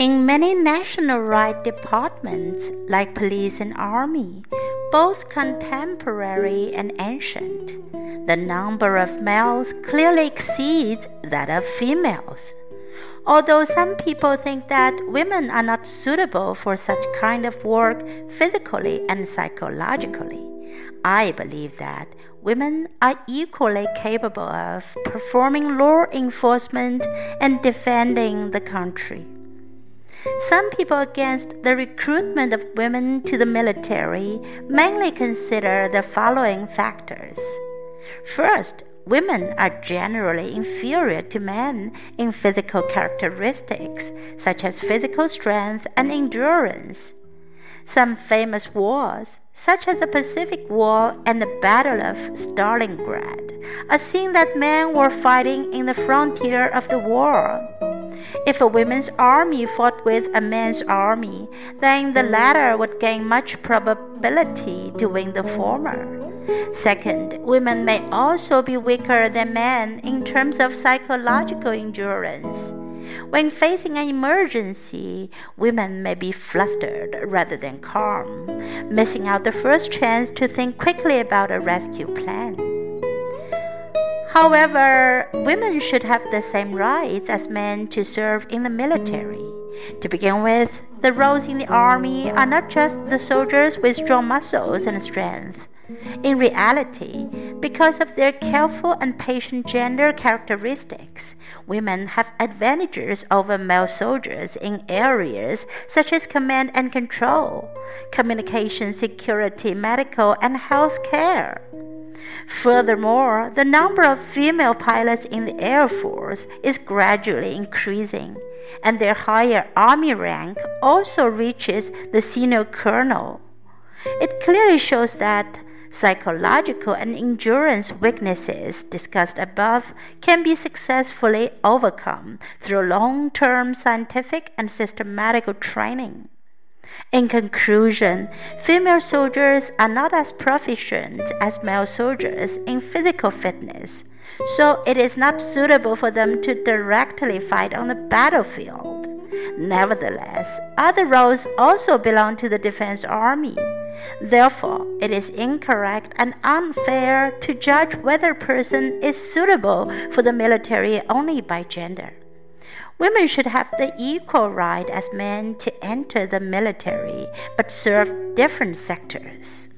In many national right departments, like police and army, both contemporary and ancient, the number of males clearly exceeds that of females. Although some people think that women are not suitable for such kind of work physically and psychologically, I believe that women are equally capable of performing law enforcement and defending the country. Some people against the recruitment of women to the military mainly consider the following factors. First, women are generally inferior to men in physical characteristics, such as physical strength and endurance. Some famous wars, such as the Pacific War and the Battle of Stalingrad, are seen that men were fighting in the frontier of the war. If a women's army fought with a man's army, then the latter would gain much probability to win the former. Second, women may also be weaker than men in terms of psychological endurance. When facing an emergency, women may be flustered rather than calm, missing out the first chance to think quickly about a rescue plan. However, women should have the same rights as men to serve in the military. To begin with, the roles in the army are not just the soldiers with strong muscles and strength. In reality, because of their careful and patient gender characteristics, women have advantages over male soldiers in areas such as command and control, communication security, medical, and health care. Furthermore, the number of female pilots in the Air Force is gradually increasing, and their higher Army rank also reaches the senior colonel. It clearly shows that psychological and endurance weaknesses discussed above can be successfully overcome through long term scientific and systematic training. In conclusion, female soldiers are not as proficient as male soldiers in physical fitness, so it is not suitable for them to directly fight on the battlefield. Nevertheless, other roles also belong to the defense army. Therefore, it is incorrect and unfair to judge whether a person is suitable for the military only by gender. Women should have the equal right as men to enter the military, but serve different sectors.